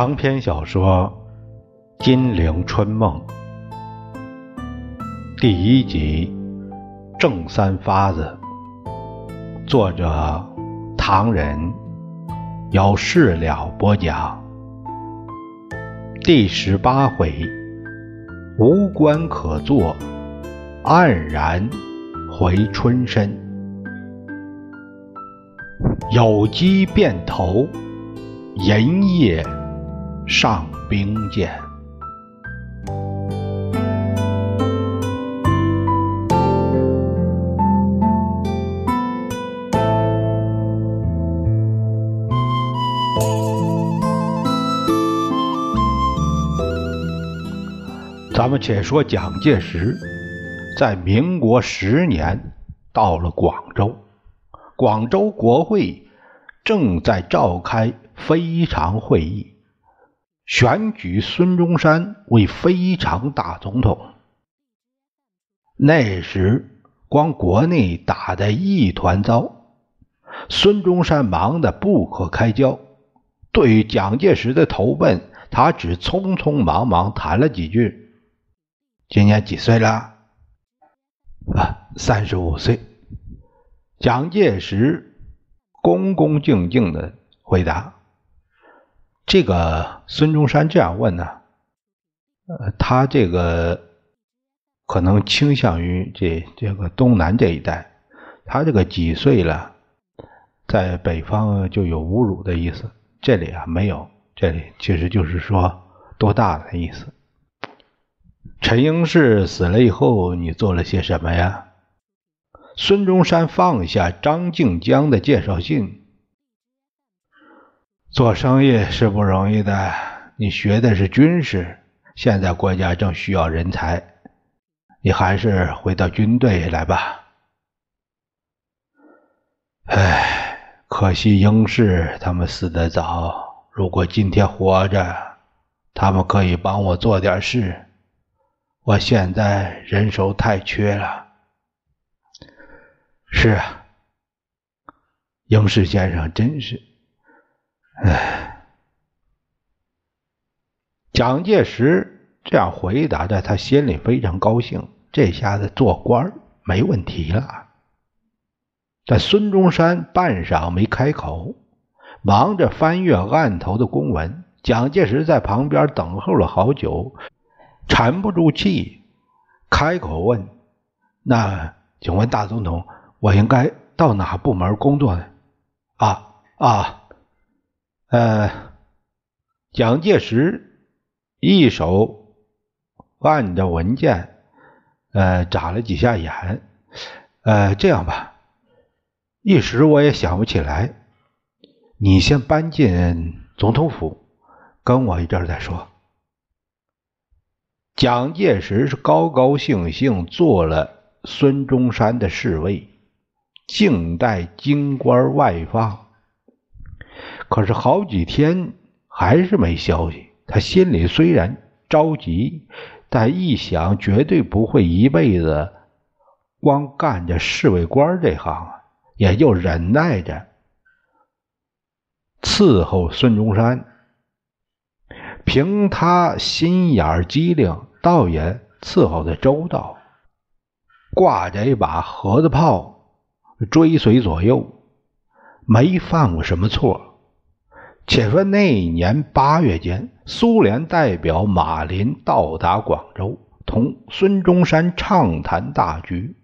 长篇小说《金陵春梦》第一集《正三发子》，作者唐人，由事了播讲。第十八回，无官可做，黯然回春深。有机变头，银叶。上兵谏。咱们且说蒋介石在民国十年到了广州，广州国会正在召开非常会议。选举孙中山为非常大总统。那时光国内打得一团糟，孙中山忙得不可开交。对于蒋介石的投奔，他只匆匆忙忙谈了几句：“今年几岁了？”“啊，三十五岁。”蒋介石恭恭敬敬的回答。这个孙中山这样问呢，呃，他这个可能倾向于这这个东南这一带，他这个几岁了，在北方就有侮辱的意思，这里啊没有，这里其实就是说多大的意思。陈英士死了以后，你做了些什么呀？孙中山放下张静江的介绍信。做生意是不容易的，你学的是军事，现在国家正需要人才，你还是回到军队来吧。唉，可惜英士他们死得早，如果今天活着，他们可以帮我做点事。我现在人手太缺了。是啊，英士先生真是。唉，蒋介石这样回答的，他心里非常高兴，这下子做官没问题了。但孙中山半晌没开口，忙着翻阅案头的公文。蒋介石在旁边等候了好久，沉不住气，开口问：“那请问大总统，我应该到哪部门工作呢？”啊啊！呃，蒋介石一手按着文件，呃，眨了几下眼。呃，这样吧，一时我也想不起来。你先搬进总统府，跟我一阵再说。蒋介石是高高兴兴做了孙中山的侍卫，静待京官外放。可是好几天还是没消息，他心里虽然着急，但一想绝对不会一辈子光干着侍卫官这行，也就忍耐着伺候孙中山。凭他心眼机灵，倒也伺候的周到，挂着一把盒子炮追随左右，没犯过什么错。且说那一年八月间，苏联代表马林到达广州，同孙中山畅谈大局，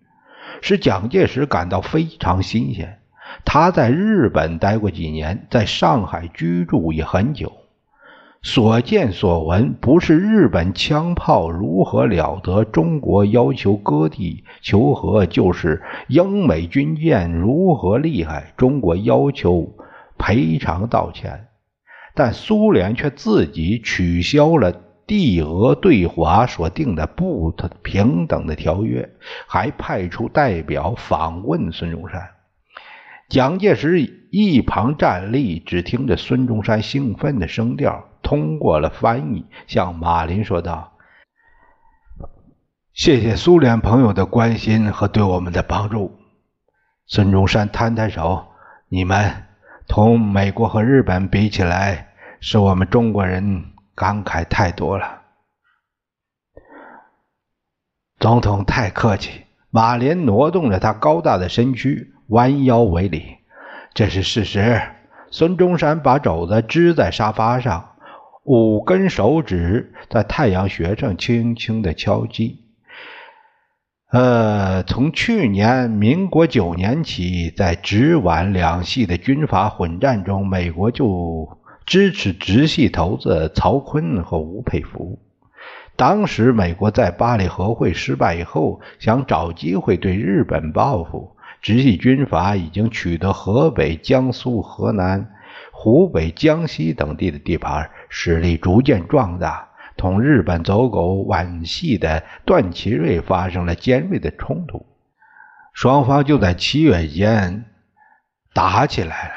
使蒋介石感到非常新鲜。他在日本待过几年，在上海居住也很久，所见所闻不是日本枪炮如何了得，中国要求割地求和，就是英美军舰如何厉害，中国要求赔偿道歉。但苏联却自己取消了帝俄对华所定的不平等的条约，还派出代表访问孙中山。蒋介石一旁站立，只听着孙中山兴奋的声调，通过了翻译向马林说道：“谢谢苏联朋友的关心和对我们的帮助。”孙中山摊摊手：“你们同美国和日本比起来。”是我们中国人感慨太多了。总统太客气。马林挪动着他高大的身躯，弯腰为礼。这是事实。孙中山把肘子支在沙发上，五根手指在太阳穴上轻轻的敲击。呃，从去年民国九年起，在直皖两系的军阀混战中，美国就支持直系头子曹锟和吴佩孚。当时，美国在巴黎和会失败以后，想找机会对日本报复。直系军阀已经取得河北、江苏、河南、湖北、江西等地的地盘，实力逐渐壮大。同日本走狗皖系的段祺瑞发生了尖锐的冲突，双方就在七月间打起来了。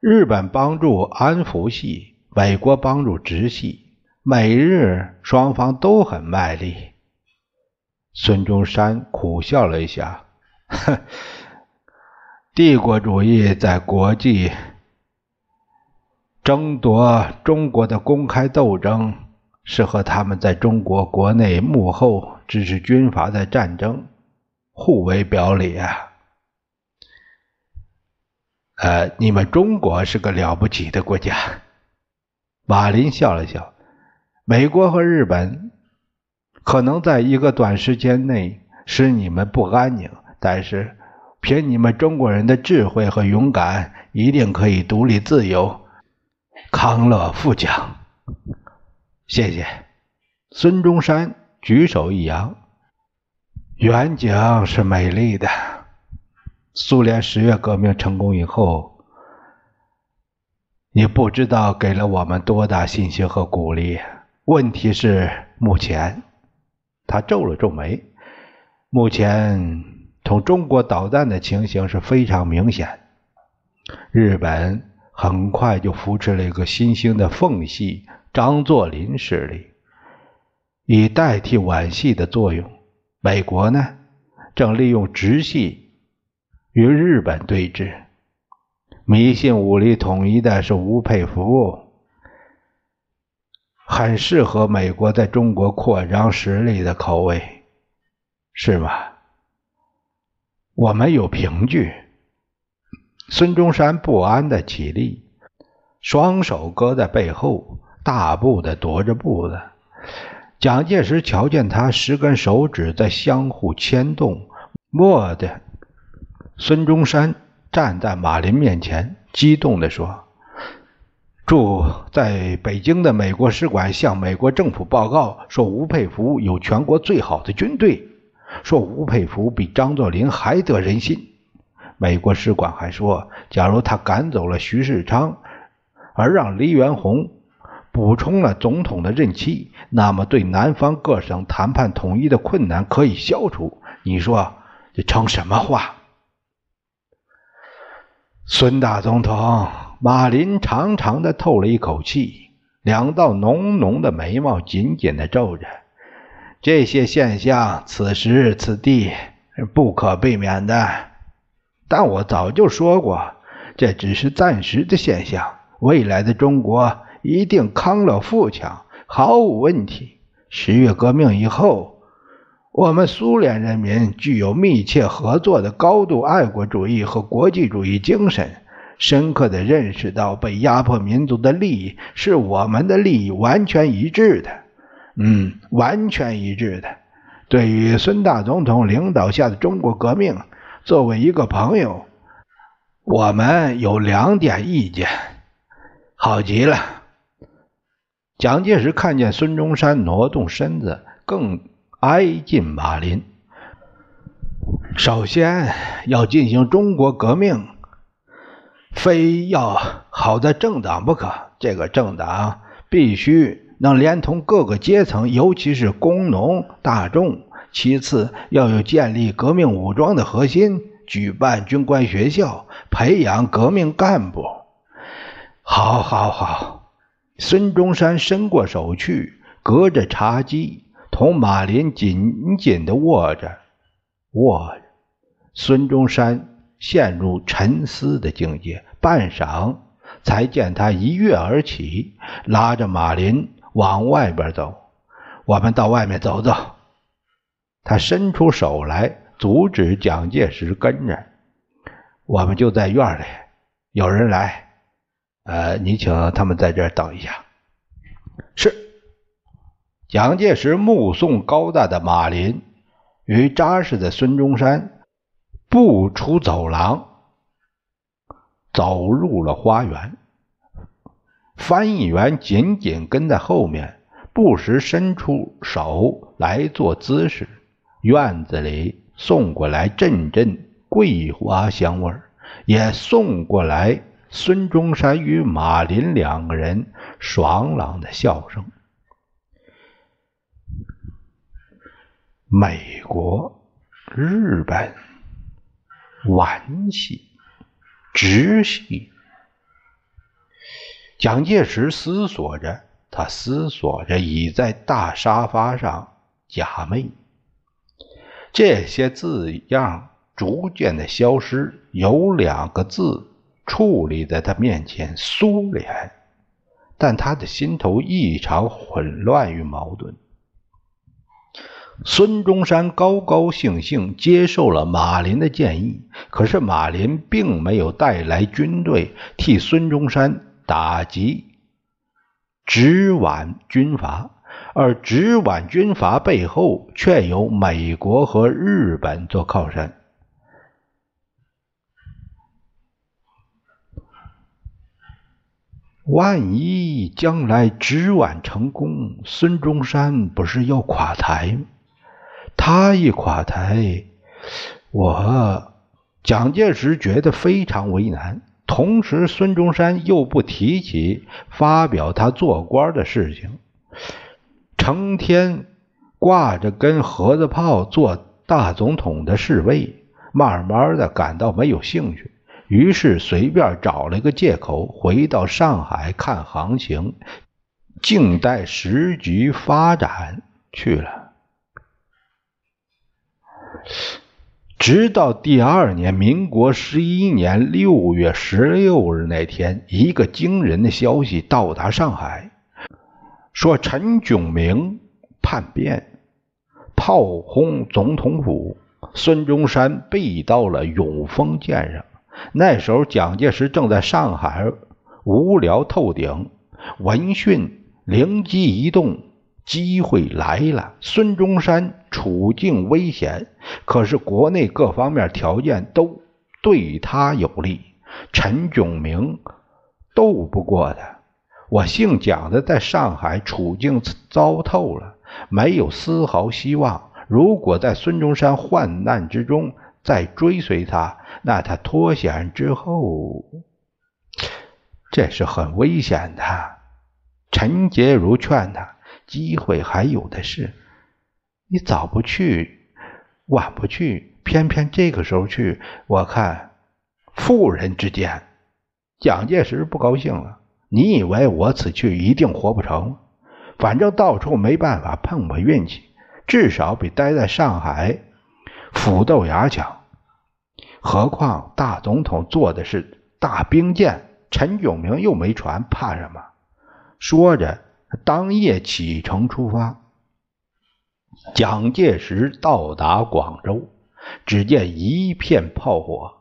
日本帮助安福系，美国帮助直系。美日双方都很卖力。孙中山苦笑了一下，哼，帝国主义在国际争夺中国的公开斗争，是和他们在中国国内幕后支持军阀的战争互为表里啊。呃，你们中国是个了不起的国家。马林笑了笑。美国和日本可能在一个短时间内使你们不安宁，但是凭你们中国人的智慧和勇敢，一定可以独立自由、康乐富强。谢谢。孙中山举手一扬：“远景是美丽的。苏联十月革命成功以后，你不知道给了我们多大信心和鼓励。”问题是，目前他皱了皱眉。目前同中国导弹的情形是非常明显。日本很快就扶持了一个新兴的缝隙张作霖势力，以代替皖系的作用。美国呢，正利用直系与日本对峙。迷信武力统一的是吴佩孚。很适合美国在中国扩张实力的口味，是吗？我们有凭据。孙中山不安的起立，双手搁在背后，大步的踱着步子。蒋介石瞧见他十根手指在相互牵动，蓦地，孙中山站在马林面前，激动地说。驻在北京的美国使馆向美国政府报告说，吴佩孚有全国最好的军队，说吴佩孚比张作霖还得人心。美国使馆还说，假如他赶走了徐世昌，而让黎元洪补充了总统的任期，那么对南方各省谈判统一的困难可以消除。你说这成什么话？孙大总统。马林长长的透了一口气，两道浓浓的眉毛紧紧的皱着。这些现象此时此地不可避免的，但我早就说过，这只是暂时的现象。未来的中国一定康乐富强，毫无问题。十月革命以后，我们苏联人民具有密切合作的高度爱国主义和国际主义精神。深刻的认识到，被压迫民族的利益是我们的利益，完全一致的。嗯，完全一致的。对于孙大总统领导下的中国革命，作为一个朋友，我们有两点意见。好极了。蒋介石看见孙中山挪动身子，更挨近马林。首先要进行中国革命。非要好的政党不可，这个政党必须能连同各个阶层，尤其是工农大众。其次，要有建立革命武装的核心，举办军官学校，培养革命干部。好，好，好！孙中山伸过手去，隔着茶几，同马林紧紧的握着，握着。孙中山。陷入沉思的境界，半晌，才见他一跃而起，拉着马林往外边走。我们到外面走走。他伸出手来阻止蒋介石跟着。我们就在院里，有人来。呃，你请他们在这儿等一下。是。蒋介石目送高大的马林与扎实的孙中山步出走廊，走入了花园。翻译员紧紧跟在后面，不时伸出手来做姿势。院子里送过来阵阵桂花香味也送过来孙中山与马林两个人爽朗的笑声。美国、日本，玩戏、直系。蒋介石思索着，他思索着倚在大沙发上假寐。这些字样逐渐的消失，有两个字矗立在他面前：苏联。但他的心头异常混乱与矛盾。孙中山高高兴兴接受了马林的建议，可是马林并没有带来军队替孙中山打击直皖军阀，而直皖军阀背后却有美国和日本做靠山。万一将来直皖成功，孙中山不是要垮台吗？他一垮台，我蒋介石觉得非常为难。同时，孙中山又不提起发表他做官的事情，成天挂着跟盒子炮做大总统的侍卫，慢慢的感到没有兴趣。于是随便找了个借口，回到上海看行情，静待时局发展去了。直到第二年，民国十一年六月十六日那天，一个惊人的消息到达上海，说陈炯明叛变，炮轰总统府，孙中山被到了永丰舰上。那时候，蒋介石正在上海无聊透顶，闻讯灵机一动。机会来了，孙中山处境危险，可是国内各方面条件都对他有利，陈炯明斗不过他。我姓蒋的在上海处境糟透了，没有丝毫希望。如果在孙中山患难之中再追随他，那他脱险之后，这是很危险的。陈洁如劝他。机会还有的是，你早不去，晚不去，偏偏这个时候去，我看妇人之见。蒋介石不高兴了。你以为我此去一定活不成？反正到处没办法碰碰运气，至少比待在上海腐豆芽强。何况大总统坐的是大兵舰，陈炯明又没船，怕什么？说着。当夜启程出发。蒋介石到达广州，只见一片炮火。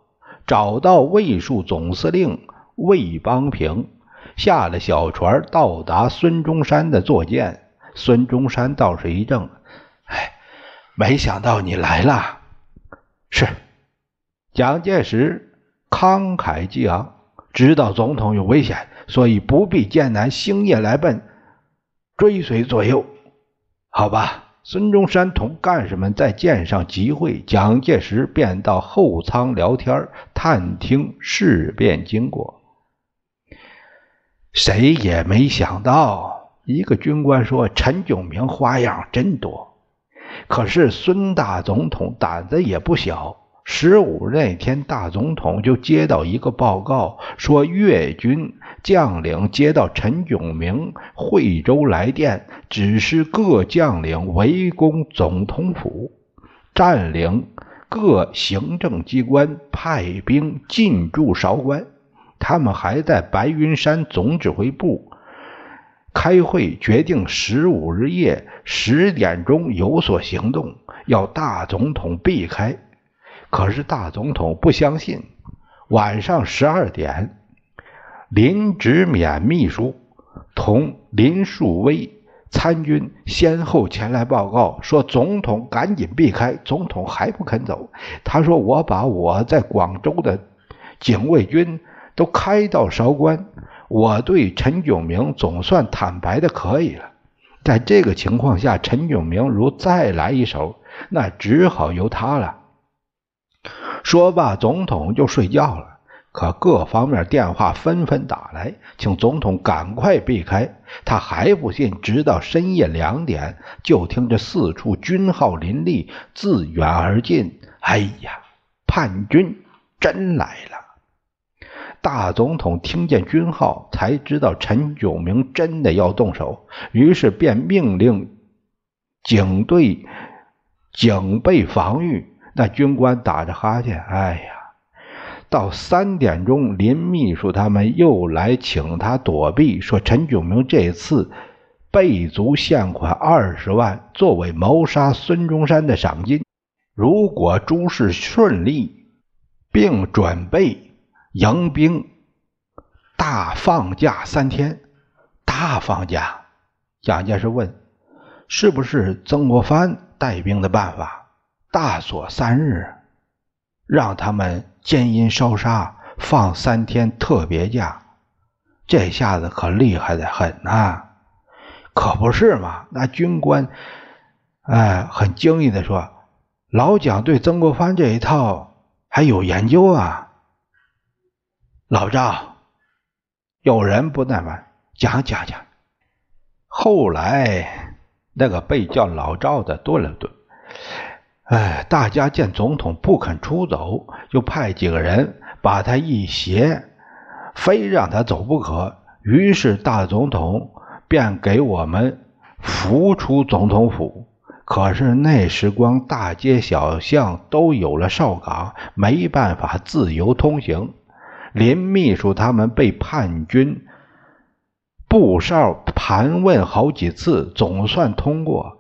找到卫戍总司令魏邦平，下了小船，到达孙中山的坐舰。孙中山倒是一怔：“哎，没想到你来了。”是。蒋介石慷慨激昂，知道总统有危险，所以不必艰难星夜来奔。追随左右，好吧。孙中山同干事们在舰上集会，蒋介石便到后舱聊天，探听事变经过。谁也没想到，一个军官说：“陈炯明花样真多。”可是孙大总统胆子也不小。十五那天，大总统就接到一个报告，说粤军将领接到陈炯明惠州来电，指示各将领围攻总统府，占领各行政机关，派兵进驻韶关。他们还在白云山总指挥部开会，决定十五日夜十点钟有所行动，要大总统避开。可是大总统不相信。晚上十二点，林直勉秘书同林树威参军先后前来报告，说总统赶紧避开。总统还不肯走。他说：“我把我在广州的警卫军。”都开到韶关，我对陈炯明总算坦白的可以了。在这个情况下，陈炯明如再来一手，那只好由他了。说罢，总统就睡觉了。可各方面电话纷纷打来，请总统赶快避开。他还不信，直到深夜两点，就听着四处军号林立，自远而近。哎呀，叛军真来了！大总统听见军号，才知道陈炯明真的要动手，于是便命令警队警备防御。那军官打着哈欠，哎呀，到三点钟，林秘书他们又来请他躲避，说陈炯明这次备足现款二十万，作为谋杀孙中山的赏金。如果诸事顺利，并准备。迎兵大放假三天，大放假。蒋介石问：“是不是曾国藩带兵的办法？大锁三日，让他们奸淫烧杀，放三天特别假。这下子可厉害的很呐！可不是嘛？那军官哎，很惊异的说：‘老蒋对曾国藩这一套还有研究啊！’”老赵，有人不耐烦，讲讲讲。后来那个被叫老赵的顿了顿，哎，大家见总统不肯出走，就派几个人把他一挟，非让他走不可。于是大总统便给我们扶出总统府。可是那时光大街小巷都有了哨岗，没办法自由通行。林秘书他们被叛军布哨盘问好几次，总算通过。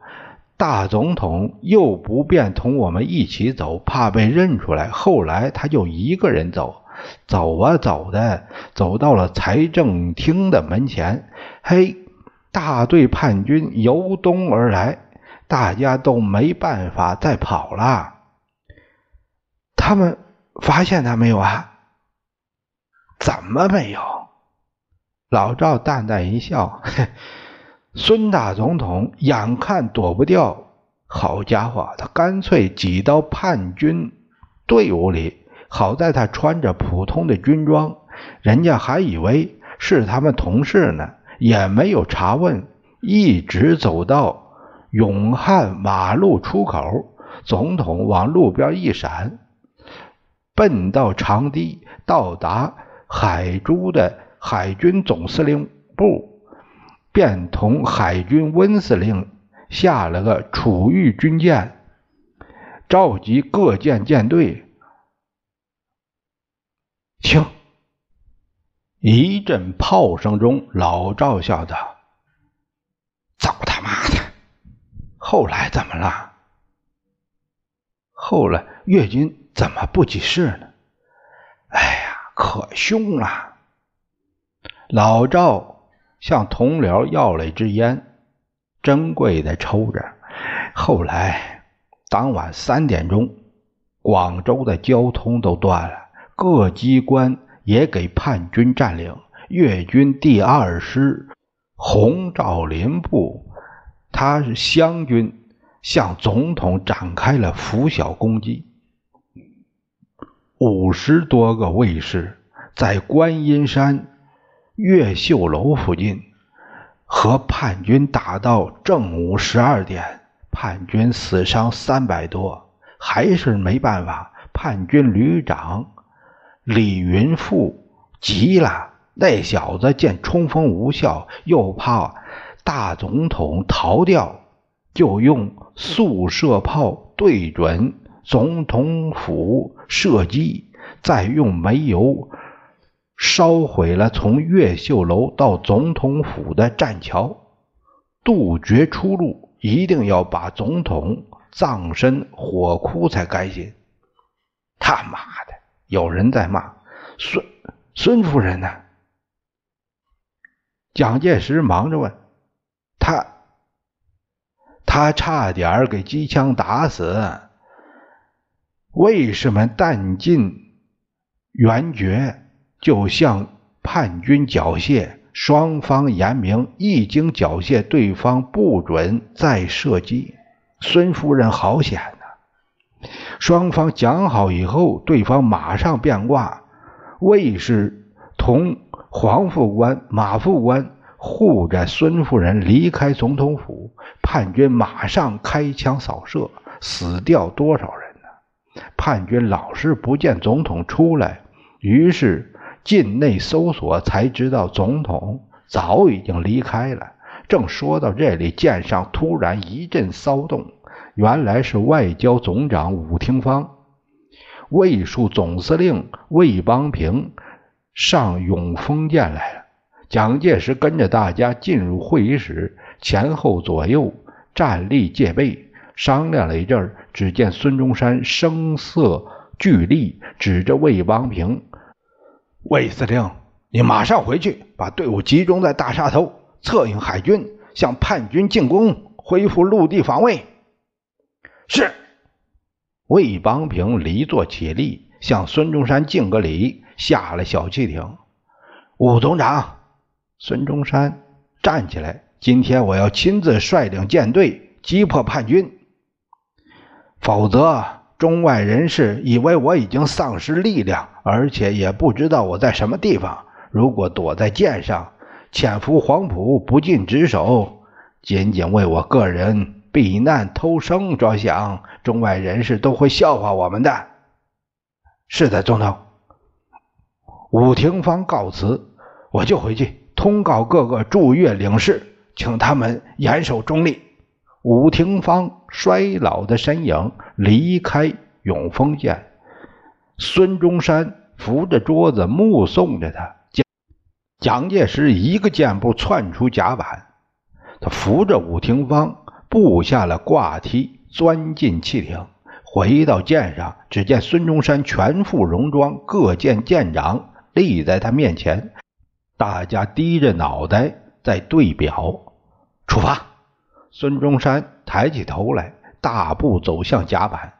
大总统又不便同我们一起走，怕被认出来。后来他就一个人走，走啊走的，走到了财政厅的门前。嘿，大队叛军由东而来，大家都没办法再跑了。他们发现他没有啊？怎么没有？老赵淡淡一笑：“ 孙大总统眼看躲不掉，好家伙，他干脆挤到叛军队伍里。好在他穿着普通的军装，人家还以为是他们同事呢，也没有查问，一直走到永汉马路出口。总统往路边一闪，奔到长堤，到达。”海珠的海军总司令部便同海军温司令下了个楚豫军舰，召集各舰舰队。听，一阵炮声中，老赵笑道：“糟他妈的！后来怎么了？后来越军怎么不济事呢？哎呀！”可凶了！老赵向同僚要了一支烟，珍贵的抽着。后来当晚三点钟，广州的交通都断了，各机关也给叛军占领。粤军第二师洪兆麟部，他是湘军，向总统展开了拂晓攻击。五十多个卫士在观音山越秀楼附近和叛军打到正午十二点，叛军死伤三百多，还是没办法。叛军旅长李云富急了，那小子见冲锋无效，又怕大总统逃掉，就用速射炮对准。总统府射击，再用煤油烧毁了从越秀楼到总统府的栈桥，杜绝出路，一定要把总统葬身火窟才甘心。他妈的，有人在骂孙孙夫人呢。蒋介石忙着问他。他差点给机枪打死。卫士们弹尽援绝，就向叛军缴械。双方言明，一经缴械，对方不准再射击。孙夫人好险呐！双方讲好以后，对方马上变卦。卫士同黄副官、马副官。护着孙夫人离开总统府，叛军马上开枪扫射，死掉多少人？叛军老是不见总统出来，于是境内搜索才知道总统早已经离开了。正说到这里，舰上突然一阵骚动，原来是外交总长武廷芳、卫戍总司令魏邦平上永丰舰来了。蒋介石跟着大家进入会议室，前后左右站立戒备，商量了一阵只见孙中山声色俱厉，指着魏邦平：“魏司令，你马上回去，把队伍集中在大沙头，策应海军向叛军进攻，恢复陆地防卫。”是。魏邦平离座起立，向孙中山敬个礼，下了小汽艇。武总长。孙中山站起来，今天我要亲自率领舰队击破叛军，否则中外人士以为我已经丧失力量，而且也不知道我在什么地方。如果躲在舰上，潜伏黄埔，不尽职守，仅仅为我个人避难偷生着想，中外人士都会笑话我们的。是的，总统。武廷芳告辞，我就回去。通告各个驻越领事，请他们严守中立。武廷芳衰老的身影离开永丰舰，孙中山扶着桌子目送着他。蒋蒋介石一个箭步窜出甲板，他扶着武廷芳步下了挂梯，钻进汽艇，回到舰上。只见孙中山全副戎装，各舰舰长立在他面前。大家低着脑袋在对表，出发。孙中山抬起头来，大步走向甲板。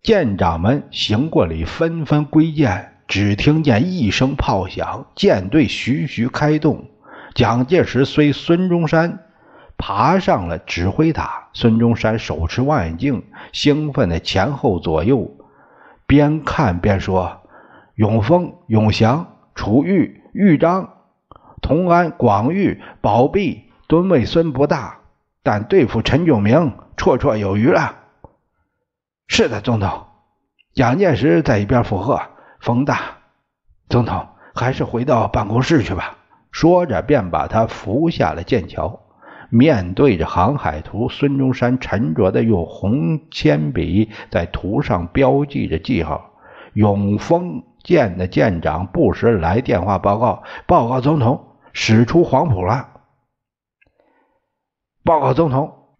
舰长们行过礼，纷纷归舰。只听见一声炮响，舰队徐徐开动。蒋介石随孙中山爬上了指挥塔。孙中山手持望远镜，兴奋的前后左右，边看边说：“永丰、永祥、楚玉。”豫章、同安、广域、宝璧、吨位虽不大，但对付陈炯明绰绰有余了。是的，总统。蒋介石在一边附和：“风大，总统还是回到办公室去吧。”说着，便把他扶下了剑桥。面对着航海图，孙中山沉着的用红铅笔在图上标记着记号：“永丰。”舰的舰长不时来电话报告，报告总统，驶出黄埔了。报告总统，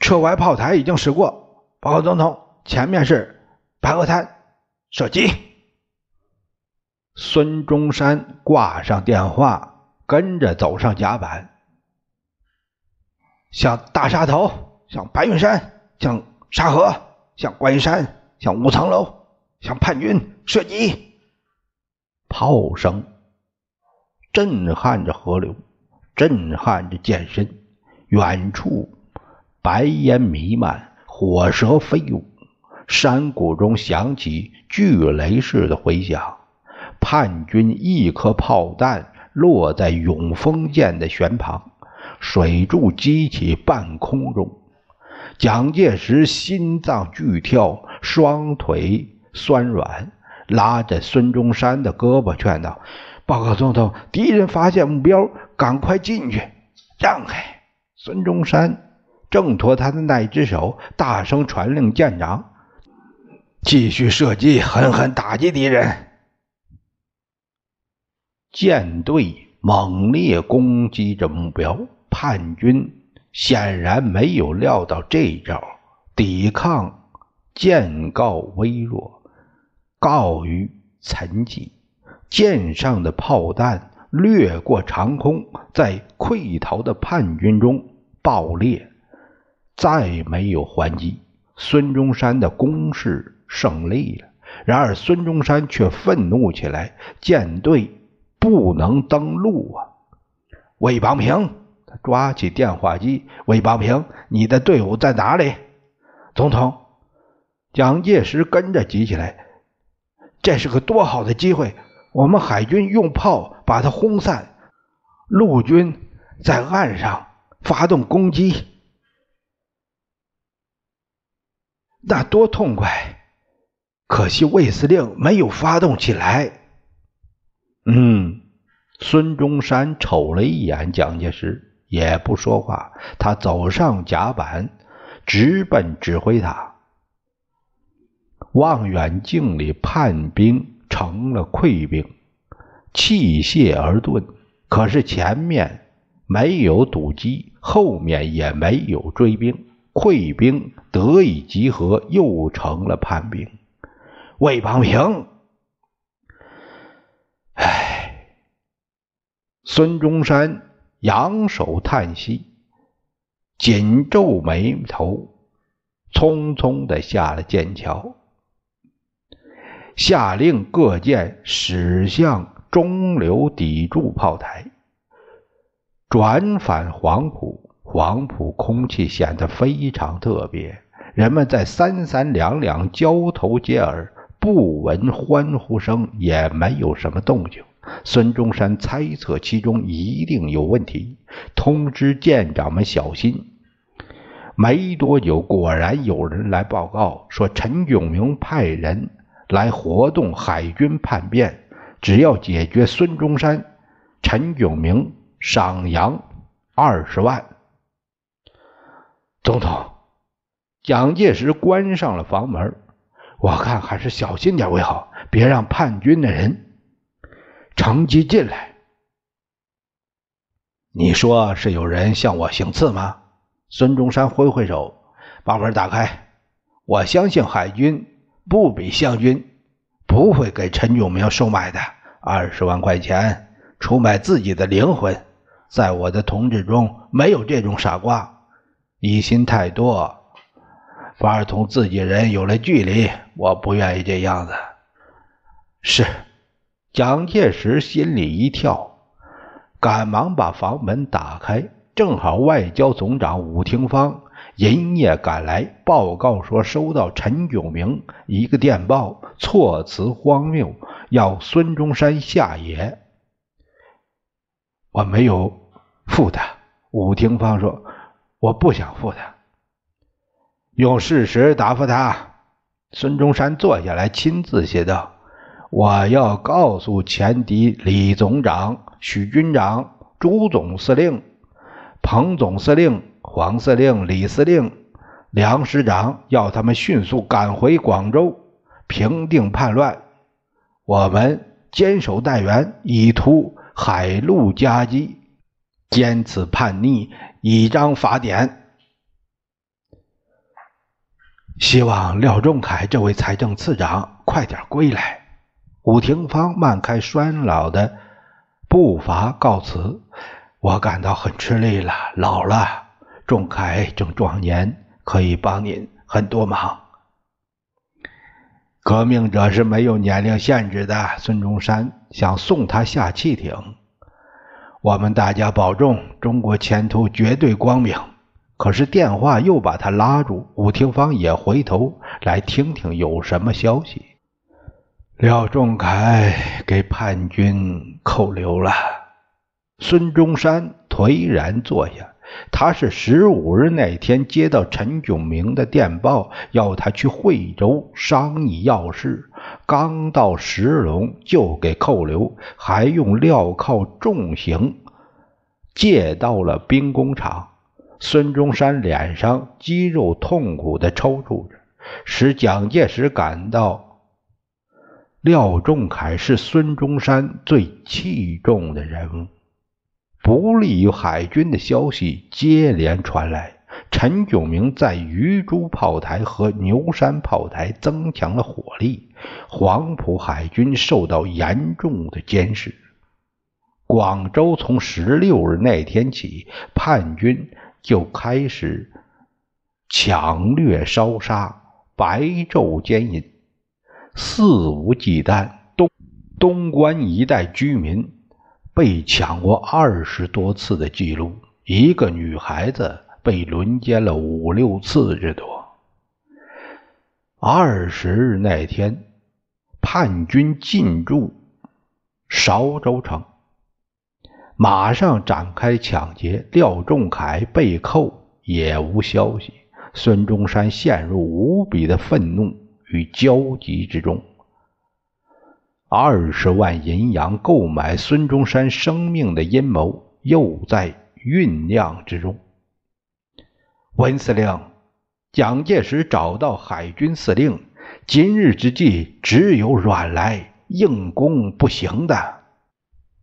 车外炮台已经驶过。报告总统，前面是白鹅滩，射击。孙中山挂上电话，跟着走上甲板，向大沙头，向白云山，向沙河，向观音山，向五层楼。向叛军射击，炮声震撼着河流，震撼着舰身。远处白烟弥漫，火舌飞舞，山谷中响起巨雷似的回响。叛军一颗炮弹落在永丰舰的舷旁，水柱激起半空中。蒋介石心脏剧跳，双腿。酸软，拉着孙中山的胳膊劝道：“报告总统，敌人发现目标，赶快进去，让开！”孙中山挣脱他的那只手，大声传令舰长：“继续射击，狠狠打击敌人。”舰队猛烈攻击着目标，叛军显然没有料到这一招，抵抗渐告微弱，告于沉寂。舰上的炮弹掠过长空，在溃逃的叛军中爆裂，再没有还击。孙中山的攻势胜利了。然而，孙中山却愤怒起来：舰队不能登陆啊！魏邦平，他抓起电话机：“魏邦平，你的队伍在哪里？”总统蒋介石跟着急起来：“这是个多好的机会！我们海军用炮把它轰散，陆军在岸上发动攻击，那多痛快！”可惜魏司令没有发动起来。嗯，孙中山瞅了一眼蒋介石，也不说话。他走上甲板，直奔指挥塔。望远镜里，叛兵成了溃兵，弃械而遁。可是前面没有堵击，后面也没有追兵，溃兵得以集合，又成了叛兵。魏邦平，唉，孙中山仰首叹息，紧皱眉头，匆匆的下了剑桥，下令各舰驶向中流砥柱炮台，转返黄埔。黄埔空气显得非常特别，人们在三三两两交头接耳。不闻欢呼声，也没有什么动静。孙中山猜测其中一定有问题，通知舰长们小心。没多久，果然有人来报告说，陈炯明派人来活动海军叛变，只要解决孙中山，陈炯明赏洋二十万。总统，蒋介石关上了房门。我看还是小心点为好，别让叛军的人乘机进来。你说是有人向我行刺吗？孙中山挥挥手，把门打开。我相信海军不比湘军，不会给陈炯明收买的。二十万块钱出卖自己的灵魂，在我的同志中没有这种傻瓜，疑心太多。反而同自己人有了距离，我不愿意这样子。是，蒋介石心里一跳，赶忙把房门打开。正好外交总长伍廷芳连夜赶来，报告说收到陈炯明一个电报，措辞荒谬，要孙中山下野。我没有负他。伍廷芳说：“我不想负他。”用事实答复他。孙中山坐下来，亲自写道：“我要告诉前敌李总长、许军长、朱总司令、彭总司令、黄司令、李司令、梁师长，要他们迅速赶回广州，平定叛乱。我们坚守待援，以图海陆夹击，坚此叛逆，以彰法典。”希望廖仲恺这位财政次长快点归来。伍廷芳迈开衰老的步伐告辞：“我感到很吃力了，老了。仲恺正壮年，可以帮您很多忙。革命者是没有年龄限制的。”孙中山想送他下汽艇。我们大家保重，中国前途绝对光明。可是电话又把他拉住，武廷芳也回头来听听有什么消息。廖仲恺给叛军扣留了。孙中山颓然坐下。他是十五日那天接到陈炯明的电报，要他去惠州商议要事。刚到石龙就给扣留，还用镣铐重刑，借到了兵工厂。孙中山脸上肌肉痛苦的抽搐着，使蒋介石感到廖仲恺是孙中山最器重的人物。不利于海军的消息接连传来。陈炯明在鱼珠炮台和牛山炮台增强了火力，黄埔海军受到严重的监视。广州从十六日那天起，叛军就开始抢掠、烧杀，白昼奸淫，肆无忌惮。东东关一带居民被抢过二十多次的记录，一个女孩子。被轮奸了五六次之多。二十日那天，叛军进驻韶州城，马上展开抢劫。廖仲恺被扣，也无消息。孙中山陷入无比的愤怒与焦急之中。二十万银洋购买孙中山生命的阴谋又在酝酿之中。文司令，蒋介石找到海军司令，今日之计只有软来，硬攻不行的。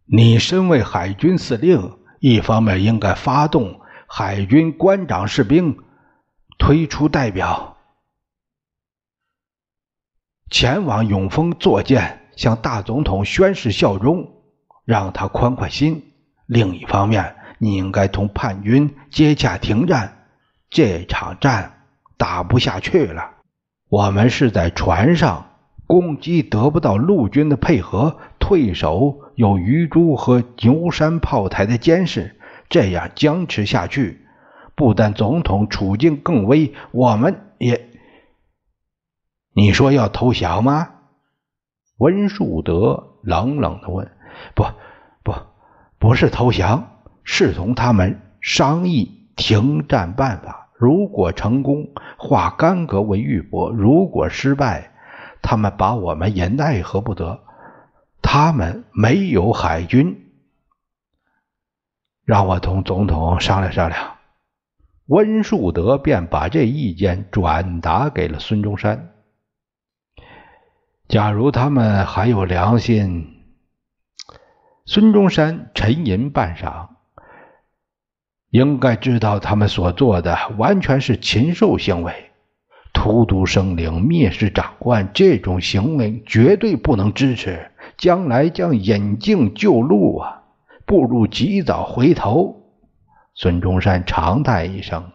你身为海军司令，一方面应该发动海军官长士兵推出代表前往永丰作舰，向大总统宣誓效忠，让他宽宽心；另一方面，你应该同叛军接洽停战。这场战打不下去了，我们是在船上攻击得不到陆军的配合，退守有鱼珠和牛山炮台的监视，这样僵持下去，不但总统处境更危，我们也……你说要投降吗？温树德冷冷的问：“不，不，不是投降，是同他们商议停战办法。”如果成功，化干戈为玉帛；如果失败，他们把我们也奈何不得。他们没有海军，让我同总统商量商量。温树德便把这意见转达给了孙中山。假如他们还有良心，孙中山沉吟半晌。应该知道，他们所做的完全是禽兽行为，荼毒生灵、蔑视长官，这种行为绝对不能支持，将来将引颈就戮啊！不如及早回头。孙中山长叹一声：“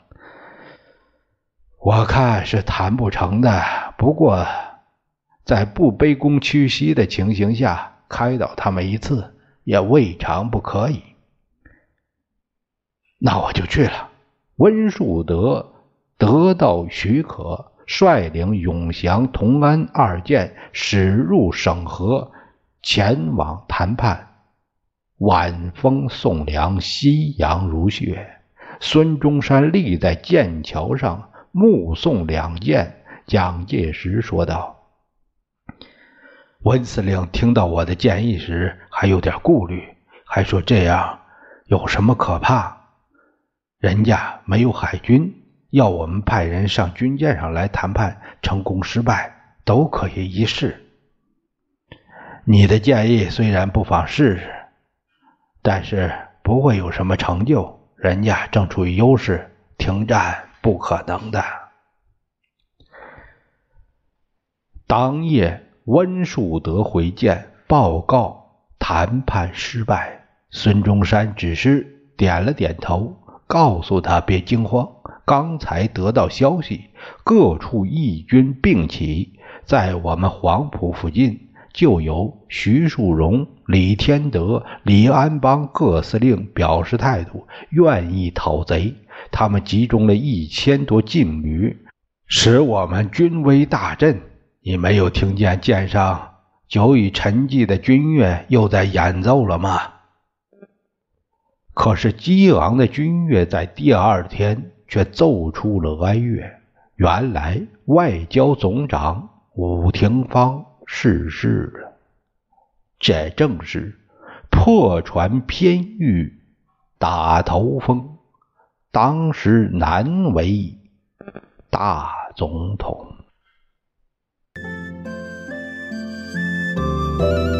我看是谈不成的。不过，在不卑躬屈膝的情形下，开导他们一次，也未尝不可以。”那我就去了。温树德得到许可，率领永祥、同安二舰驶入省河，前往谈判。晚风送凉，夕阳如血。孙中山立在舰桥上，目送两舰。蒋介石说道：“温司令听到我的建议时，还有点顾虑，还说这样有什么可怕？”人家没有海军，要我们派人上军舰上来谈判，成功失败都可以一试。你的建议虽然不妨试试，但是不会有什么成就。人家正处于优势，停战不可能的。当夜，温树德回见报告谈判失败，孙中山只是点了点头。告诉他别惊慌，刚才得到消息，各处义军并起，在我们黄埔附近就有徐树荣、李天德、李安邦各司令表示态度，愿意讨贼。他们集中了一千多劲旅，使我们军威大振。你没有听见舰上久已沉寂的军乐又在演奏了吗？可是激昂的军乐在第二天却奏出了哀乐。原来外交总长伍廷芳逝世了，这正是破船偏遇打头风，当时难为大总统。Thank you.